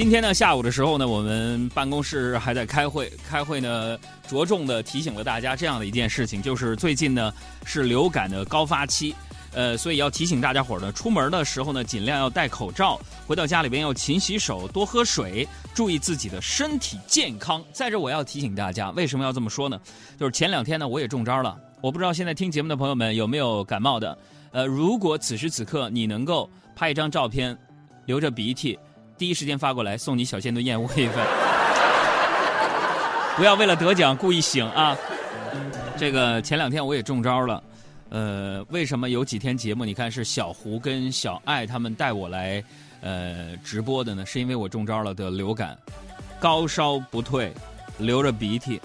今天呢，下午的时候呢，我们办公室还在开会。开会呢，着重的提醒了大家这样的一件事情，就是最近呢是流感的高发期，呃，所以要提醒大家伙儿呢，出门的时候呢，尽量要戴口罩，回到家里边要勤洗手，多喝水，注意自己的身体健康。在这，我要提醒大家，为什么要这么说呢？就是前两天呢，我也中招了。我不知道现在听节目的朋友们有没有感冒的？呃，如果此时此刻你能够拍一张照片，流着鼻涕。第一时间发过来，送你小鲜炖燕窝一份。不要为了得奖故意醒啊！这个前两天我也中招了，呃，为什么有几天节目你看是小胡跟小爱他们带我来呃直播的呢？是因为我中招了，的流感，高烧不退，流着鼻涕。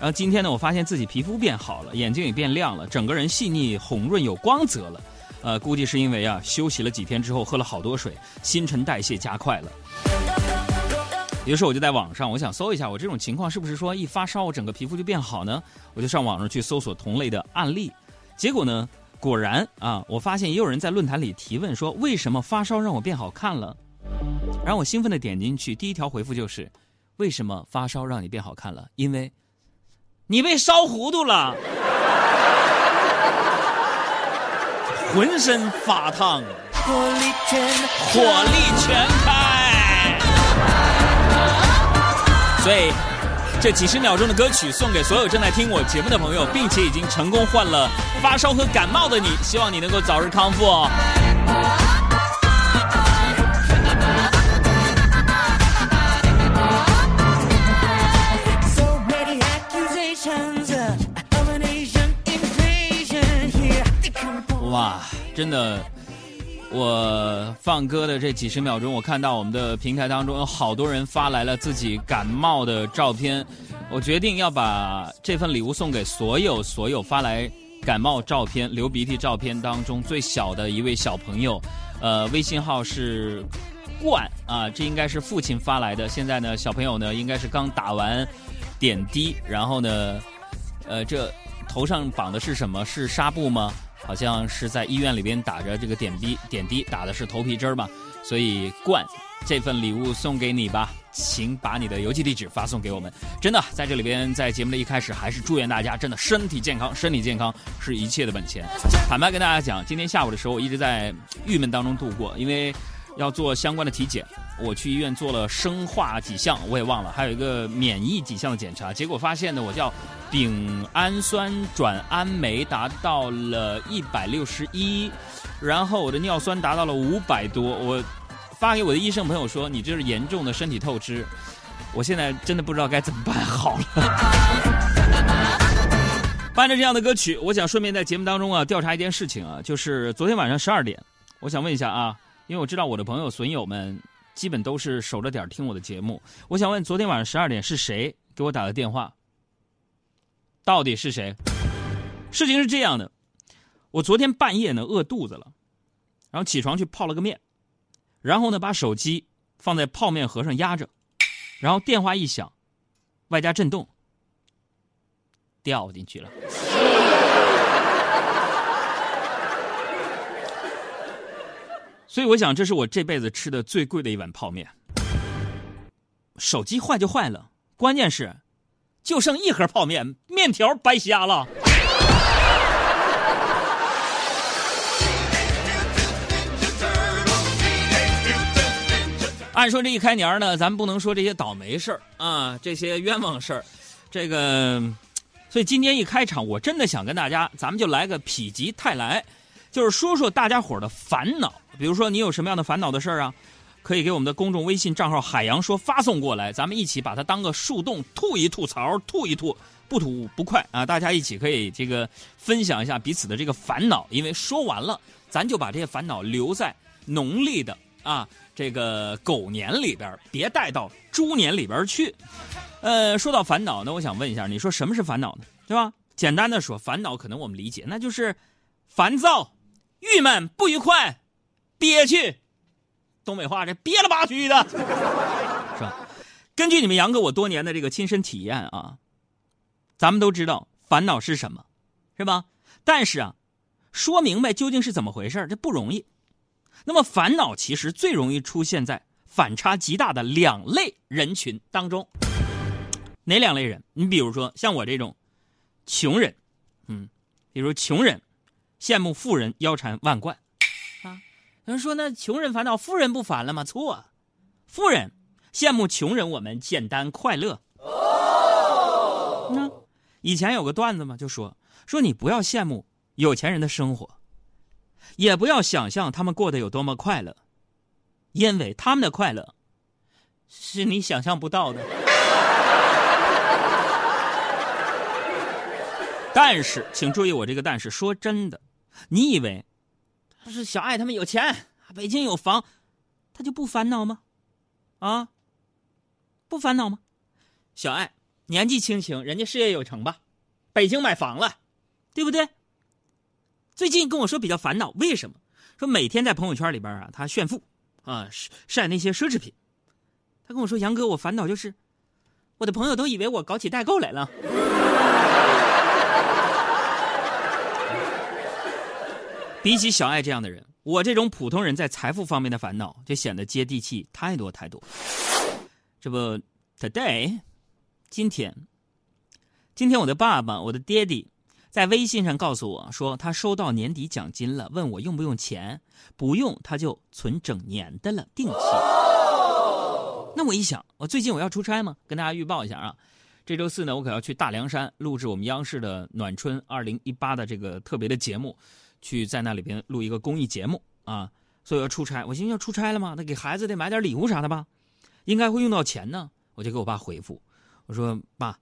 然后今天呢，我发现自己皮肤变好了，眼睛也变亮了，整个人细腻红润有光泽了。呃，估计是因为啊，休息了几天之后喝了好多水，新陈代谢加快了。于是我就在网上，我想搜一下，我这种情况是不是说一发烧，我整个皮肤就变好呢？我就上网上去搜索同类的案例，结果呢，果然啊，我发现也有人在论坛里提问说，为什么发烧让我变好看了？然后我兴奋的点进去，第一条回复就是，为什么发烧让你变好看了？因为，你被烧糊涂了。浑身发烫，火力全火力全开。所以，这几十秒钟的歌曲送给所有正在听我节目的朋友，并且已经成功患了发烧和感冒的你，希望你能够早日康复哦。真的！我放歌的这几十秒钟，我看到我们的平台当中有好多人发来了自己感冒的照片，我决定要把这份礼物送给所有所有发来感冒照片、流鼻涕照片当中最小的一位小朋友。呃，微信号是冠啊，这应该是父亲发来的。现在呢，小朋友呢应该是刚打完点滴，然后呢，呃，这头上绑的是什么？是纱布吗？好像是在医院里边打着这个点滴，点滴打的是头皮针儿嘛，所以冠这份礼物送给你吧，请把你的邮寄地址发送给我们。真的，在这里边，在节目的一开始，还是祝愿大家真的身体健康，身体健康是一切的本钱。坦白跟大家讲，今天下午的时候，我一直在郁闷当中度过，因为。要做相关的体检，我去医院做了生化几项，我也忘了，还有一个免疫几项的检查，结果发现呢，我叫丙氨酸转氨酶达到了一百六十一，然后我的尿酸达到了五百多，我发给我的医生朋友说，你这是严重的身体透支，我现在真的不知道该怎么办好了。伴着这样的歌曲，我想顺便在节目当中啊调查一件事情啊，就是昨天晚上十二点，我想问一下啊。因为我知道我的朋友损友们基本都是守着点听我的节目，我想问昨天晚上十二点是谁给我打的电话？到底是谁？事情是这样的，我昨天半夜呢饿肚子了，然后起床去泡了个面，然后呢把手机放在泡面盒上压着，然后电话一响，外加震动，掉进去了。所以我想，这是我这辈子吃的最贵的一碗泡面。手机坏就坏了，关键是，就剩一盒泡面，面条白瞎了。按说这一开年呢，咱不能说这些倒霉事儿啊，这些冤枉事儿，这个，所以今天一开场，我真的想跟大家，咱们就来个否极泰来。就是说说大家伙的烦恼，比如说你有什么样的烦恼的事儿啊，可以给我们的公众微信账号“海洋说”发送过来，咱们一起把它当个树洞吐一吐槽，吐一吐，不吐不快啊！大家一起可以这个分享一下彼此的这个烦恼，因为说完了，咱就把这些烦恼留在农历的啊这个狗年里边，别带到猪年里边去。呃，说到烦恼，呢我想问一下，你说什么是烦恼呢？对吧？简单的说，烦恼可能我们理解，那就是烦躁。郁闷、不愉快、憋屈，东北话这憋了吧屈的，是吧？根据你们杨哥我多年的这个亲身体验啊，咱们都知道烦恼是什么，是吧？但是啊，说明白究竟是怎么回事这不容易。那么烦恼其实最容易出现在反差极大的两类人群当中。哪两类人？你比如说像我这种穷人，嗯，比如穷人羡慕富人腰缠万贯，有人说那穷人烦恼，富人不烦了吗？错，富人羡慕穷人，我们简单快乐。那以前有个段子嘛，就说说你不要羡慕有钱人的生活。也不要想象他们过得有多么快乐，因为他们的快乐是你想象不到的。但是，请注意我这个但是，说真的，你以为他是小爱他们有钱，北京有房，他就不烦恼吗？啊，不烦恼吗？小爱年纪轻轻，人家事业有成吧，北京买房了，对不对？最近跟我说比较烦恼，为什么？说每天在朋友圈里边啊，他炫富，啊晒那些奢侈品。他跟我说：“杨哥，我烦恼就是，我的朋友都以为我搞起代购来了。”比起小爱这样的人，我这种普通人在财富方面的烦恼就显得接地气太多太多。这不，today，今天，今天我的爸爸，我的爹地。在微信上告诉我说，他收到年底奖金了，问我用不用钱，不用他就存整年的了，定期。那我一想，我最近我要出差吗，跟大家预报一下啊，这周四呢，我可要去大凉山录制我们央视的暖春二零一八的这个特别的节目，去在那里边录一个公益节目啊，所以要出差。我寻思要出差了嘛，那给孩子得买点礼物啥的吧，应该会用到钱呢，我就给我爸回复，我说爸，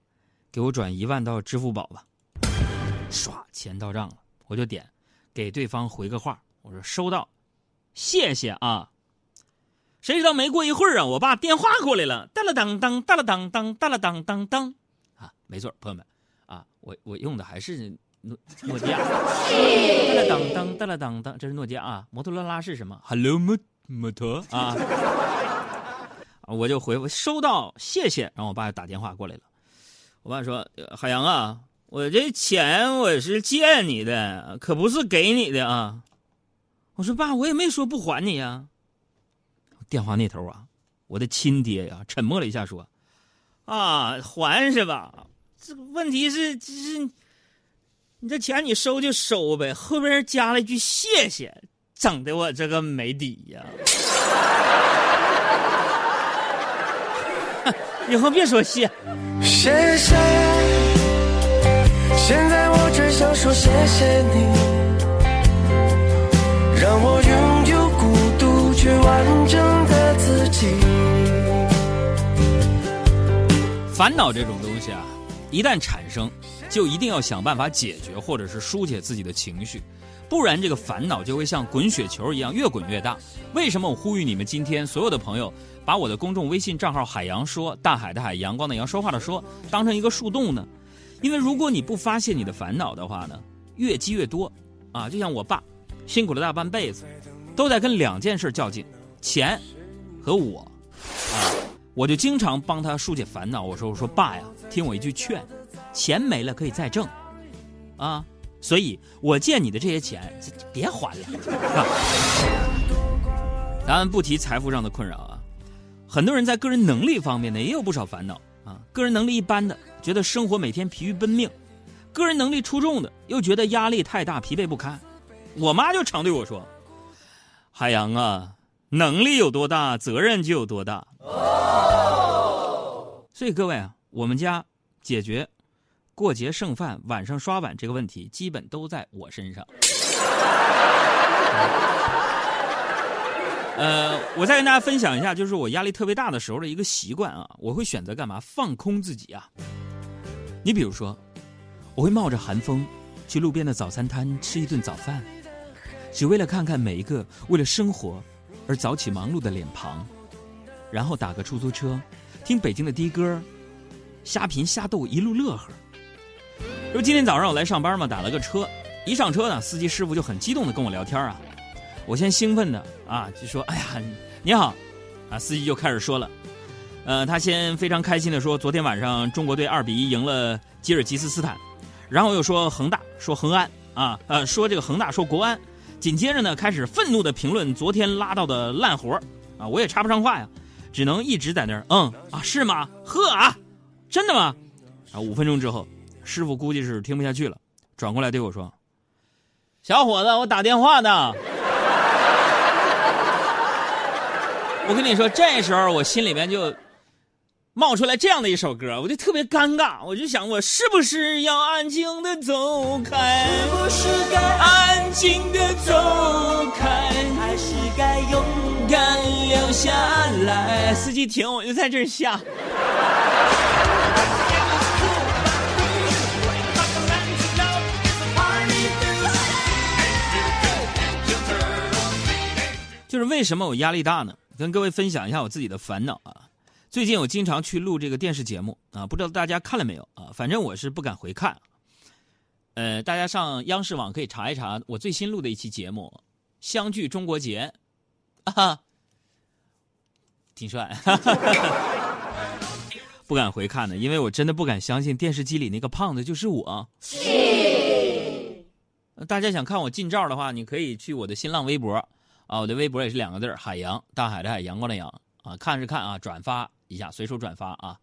给我转一万到支付宝吧。唰，钱到账了，我就点，给对方回个话，我说收到，谢谢啊。谁知道没过一会儿啊，我爸电话过来了，当了当当，当了当当，当了当当当，啊，没错，朋友们，啊，我我用的还是诺诺基亚，当了当当，当了当当，这是诺基亚啊，摩托罗拉是什么？Hello，摩摩托啊，我就回复收到，谢谢。然后我爸就打电话过来了，我爸说海洋啊。我这钱我是借你的，可不是给你的啊！我说爸，我也没说不还你呀。电话那头啊，我的亲爹呀，沉默了一下说：“啊，还是吧。这个问题是，是，你这钱你收就收呗。后边加了一句谢谢，整的我这个没底呀。以后别说谢，谢谢。现在我只想说谢谢你，让我拥有孤独却完整的自己。烦恼这种东西啊，一旦产生，就一定要想办法解决，或者是疏解自己的情绪，不然这个烦恼就会像滚雪球一样越滚越大。为什么我呼吁你们今天所有的朋友把我的公众微信账号“海洋说”大海的海阳光的阳说话的说当成一个树洞呢？因为如果你不发泄你的烦恼的话呢，越积越多，啊，就像我爸，辛苦了大半辈子，都在跟两件事较劲，钱和我，啊，我就经常帮他疏解烦恼。我说我说爸呀，听我一句劝，钱没了可以再挣，啊，所以我借你的这些钱别还了。咱们不提财富上的困扰啊，很多人在个人能力方面呢也有不少烦恼啊，个人能力一般的。觉得生活每天疲于奔命，个人能力出众的又觉得压力太大，疲惫不堪。我妈就常对我说：“海洋啊，能力有多大，责任就有多大。”所以各位啊，我们家解决过节剩饭、晚上刷碗这个问题，基本都在我身上。呃，我再跟大家分享一下，就是我压力特别大的时候的一个习惯啊，我会选择干嘛？放空自己啊。你比如说，我会冒着寒风去路边的早餐摊吃一顿早饭，只为了看看每一个为了生活而早起忙碌的脸庞，然后打个出租车，听北京的的歌，瞎贫瞎逗一路乐呵。说今天早上我来上班嘛，打了个车，一上车呢，司机师傅就很激动的跟我聊天啊，我先兴奋的啊就说：“哎呀，你好！”啊，司机就开始说了。呃，他先非常开心的说，昨天晚上中国队二比一赢了吉尔吉斯斯坦，然后又说恒大，说恒安啊，呃，说这个恒大，说国安，紧接着呢，开始愤怒的评论昨天拉到的烂活啊，我也插不上话呀，只能一直在那儿，嗯啊，是吗？呵啊，真的吗？啊，五分钟之后，师傅估计是听不下去了，转过来对我说：“小伙子，我打电话呢。”我跟你说，这时候我心里边就。冒出来这样的一首歌，我就特别尴尬，我就想，我是不是要安静的走开？是不是该安静的走开？还是该勇敢留下来？司机停，我就在这儿下。就是为什么我压力大呢？跟各位分享一下我自己的烦恼啊。最近我经常去录这个电视节目啊，不知道大家看了没有啊？反正我是不敢回看。呃，大家上央视网可以查一查我最新录的一期节目《相聚中国节》，啊，挺帅。不敢回看的，因为我真的不敢相信电视机里那个胖子就是我。大家想看我近照的话，你可以去我的新浪微博啊，我的微博也是两个字海洋，大海的海，阳光的阳啊，看是看啊，转发。一下随手转发啊，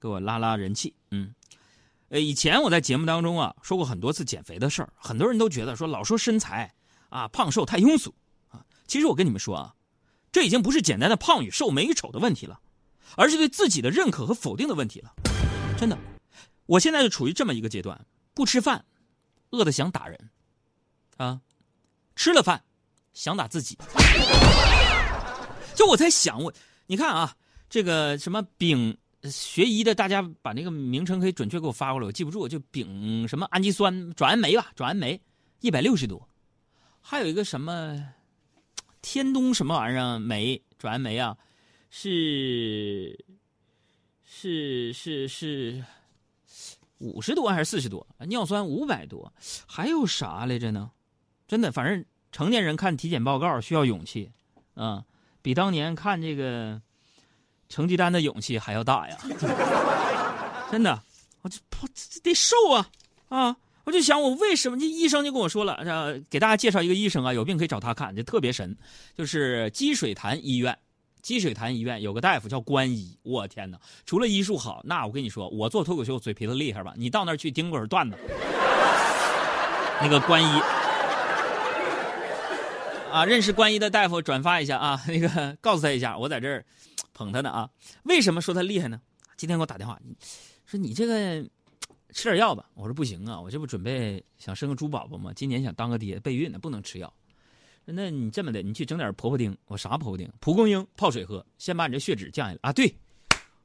给我拉拉人气。嗯，呃，以前我在节目当中啊说过很多次减肥的事儿，很多人都觉得说老说身材啊胖瘦太庸俗啊。其实我跟你们说啊，这已经不是简单的胖与瘦美与丑的问题了，而是对自己的认可和否定的问题了。真的，我现在就处于这么一个阶段：不吃饭，饿得想打人；啊，吃了饭，想打自己。就我在想，我你看啊。这个什么丙学医的，大家把那个名称可以准确给我发过来，我记不住，就丙什么氨基酸转氨酶吧，转氨酶一百六十多，还有一个什么天东什么玩意儿酶转氨酶啊，是是是是五十多还是四十多？尿酸五百多，还有啥来着呢？真的，反正成年人看体检报告需要勇气啊，比当年看这个。成绩单的勇气还要大呀！真的，我这得瘦啊啊！我就想，我为什么这医生就跟我说了，给大家介绍一个医生啊，有病可以找他看，就特别神，就是积水潭医院。积水潭医院有个大夫叫关医，我天哪！除了医术好，那我跟你说，我做脱口秀嘴皮子厉害吧？你到那儿去听会儿段子。那个关医啊，认识关医的大夫转发一下啊，那个告诉他一下，我在这儿。捧他呢啊？为什么说他厉害呢？今天给我打电话，说你这个吃点药吧。我说不行啊，我这不准备想生个猪宝宝吗？今年想当个爹，备孕呢，不能吃药。那你这么的，你去整点婆婆丁。我啥婆婆丁？蒲公英泡水喝，先把你这血脂降下来啊。对，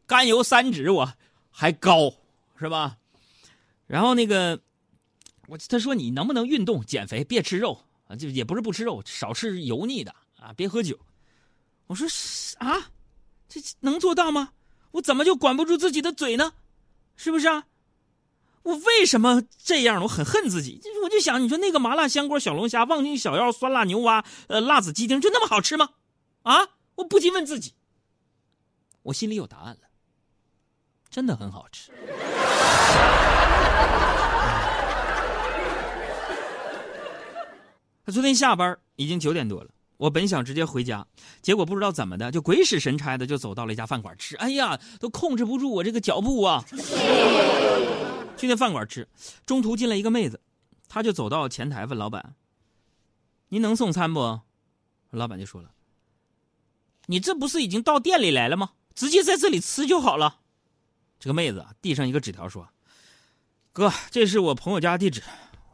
甘油三酯我还高是吧？然后那个我他说你能不能运动减肥，别吃肉啊？就也不是不吃肉，少吃油腻的啊，别喝酒。我说啊。这能做到吗？我怎么就管不住自己的嘴呢？是不是啊？我为什么这样？我很恨自己。我就想，你说那个麻辣香锅、小龙虾、望京小腰、酸辣牛蛙、呃辣子鸡丁，就那么好吃吗？啊！我不禁问自己。我心里有答案了，真的很好吃。他 昨天下班已经九点多了。我本想直接回家，结果不知道怎么的，就鬼使神差的就走到了一家饭馆吃。哎呀，都控制不住我这个脚步啊！去那饭馆吃，中途进来一个妹子，她就走到前台问老板：“您能送餐不？”老板就说了：“你这不是已经到店里来了吗？直接在这里吃就好了。”这个妹子，递上一个纸条说：“哥，这是我朋友家地址，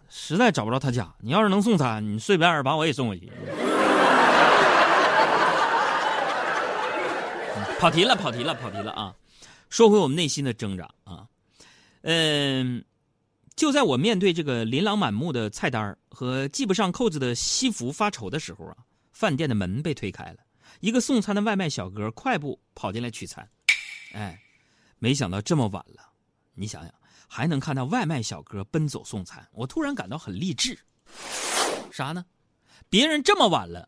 实在找不着他家。你要是能送餐，你顺便把我也送过去。”跑题了，跑题了，跑题了啊！说回我们内心的挣扎啊，嗯，就在我面对这个琳琅满目的菜单和系不上扣子的西服发愁的时候啊，饭店的门被推开了，一个送餐的外卖小哥快步跑进来取餐。哎，没想到这么晚了，你想想还能看到外卖小哥奔走送餐，我突然感到很励志。啥呢？别人这么晚了，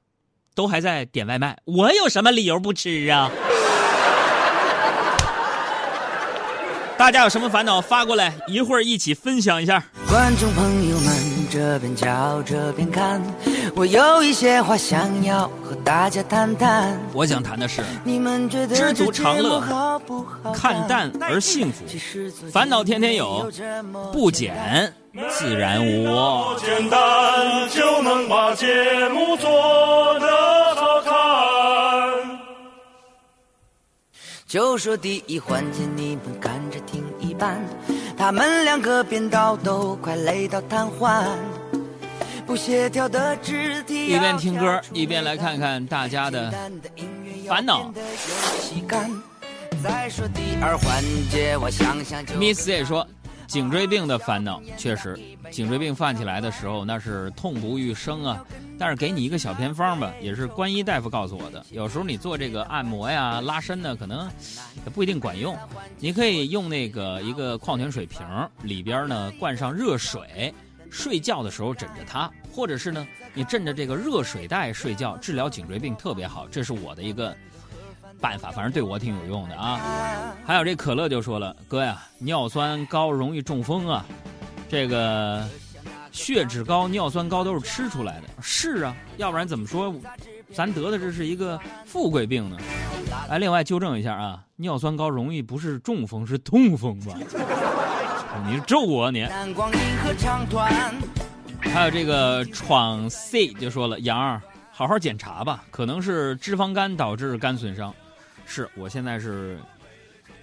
都还在点外卖，我有什么理由不吃啊？大家有什么烦恼发过来，一会儿一起分享一下。观众朋友们，这边瞧这边看，我有一些话想要和大家谈谈。我想谈的是，你们觉得知足常乐看淡而幸福，烦恼天天有，不减自然无。简单就能把节目做得就说第一环节你们赶着听一半，他们两个编导都快累到瘫痪，不协调的肢体。一边听歌一边来看看大家的烦恼。再说第二环节，我想想就。Miss 也说，颈椎病的烦恼确实，颈椎病犯起来的时候那是痛不欲生啊。但是给你一个小偏方吧，也是关医大夫告诉我的。有时候你做这个按摩呀、拉伸呢，可能也不一定管用。你可以用那个一个矿泉水瓶里边呢灌上热水，睡觉的时候枕着它，或者是呢你枕着这个热水袋睡觉，治疗颈椎病特别好。这是我的一个办法，反正对我挺有用的啊。还有这可乐就说了，哥呀，尿酸高容易中风啊，这个血脂高、尿酸高都是吃出来的。是啊，要不然怎么说咱得的这是一个富贵病呢？哎，另外纠正一下啊，尿酸高容易不是中风，是痛风吧？你是咒我你？还有这个闯 C 就说了，杨儿，好好检查吧，可能是脂肪肝导致肝损伤。是我现在是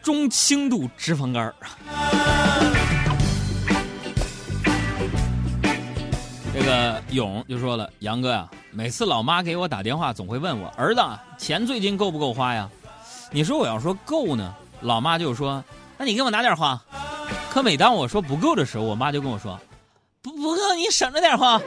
中轻度脂肪肝儿。这个勇就说了，杨哥呀、每次老妈给我打电话，总会问我儿子钱最近够不够花呀？你说我要说够呢，老妈就说，那你给我拿点花。可每当我说不够的时候，我妈就跟我说，不不够你省着点花。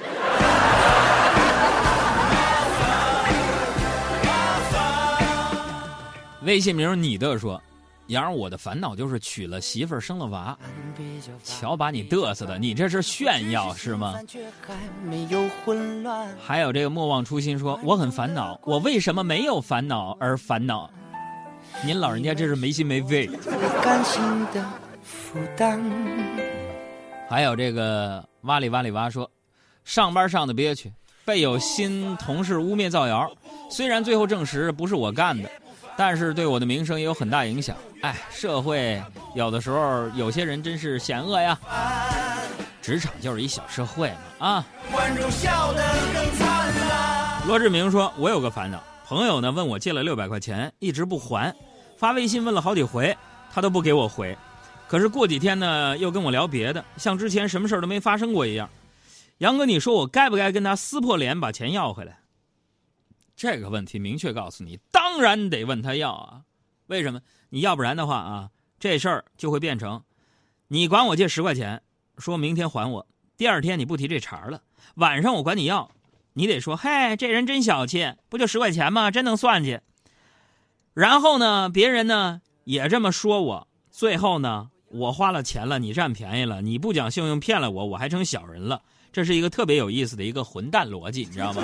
微信名你的说，杨儿，我的烦恼就是娶了媳妇儿生了娃，瞧把你嘚瑟的，你这是炫耀是吗？还有这个莫忘初心说，我很烦恼，我为什么没有烦恼而烦恼？您老人家这是没心没肺。还有这个哇里哇里哇说，上班上的憋屈，被有新同事污蔑造谣，虽然最后证实不是我干的，但是对我的名声也有很大影响。哎，社会有的时候有些人真是险恶呀。职场就是一小社会嘛啊。观众笑得更灿烂。罗志明说：“我有个烦恼，朋友呢问我借了六百块钱，一直不还，发微信问了好几回，他都不给我回。可是过几天呢，又跟我聊别的，像之前什么事都没发生过一样。杨哥，你说我该不该跟他撕破脸把钱要回来？这个问题明确告诉你，大当然得问他要啊。为什么？你要不然的话啊，这事儿就会变成，你管我借十块钱，说明天还我，第二天你不提这茬了，晚上我管你要。”你得说，嘿，这人真小气，不就十块钱吗？真能算计。然后呢，别人呢也这么说我，最后呢，我花了钱了，你占便宜了，你不讲信用骗了我，我还成小人了。这是一个特别有意思的一个混蛋逻辑，你知道吗？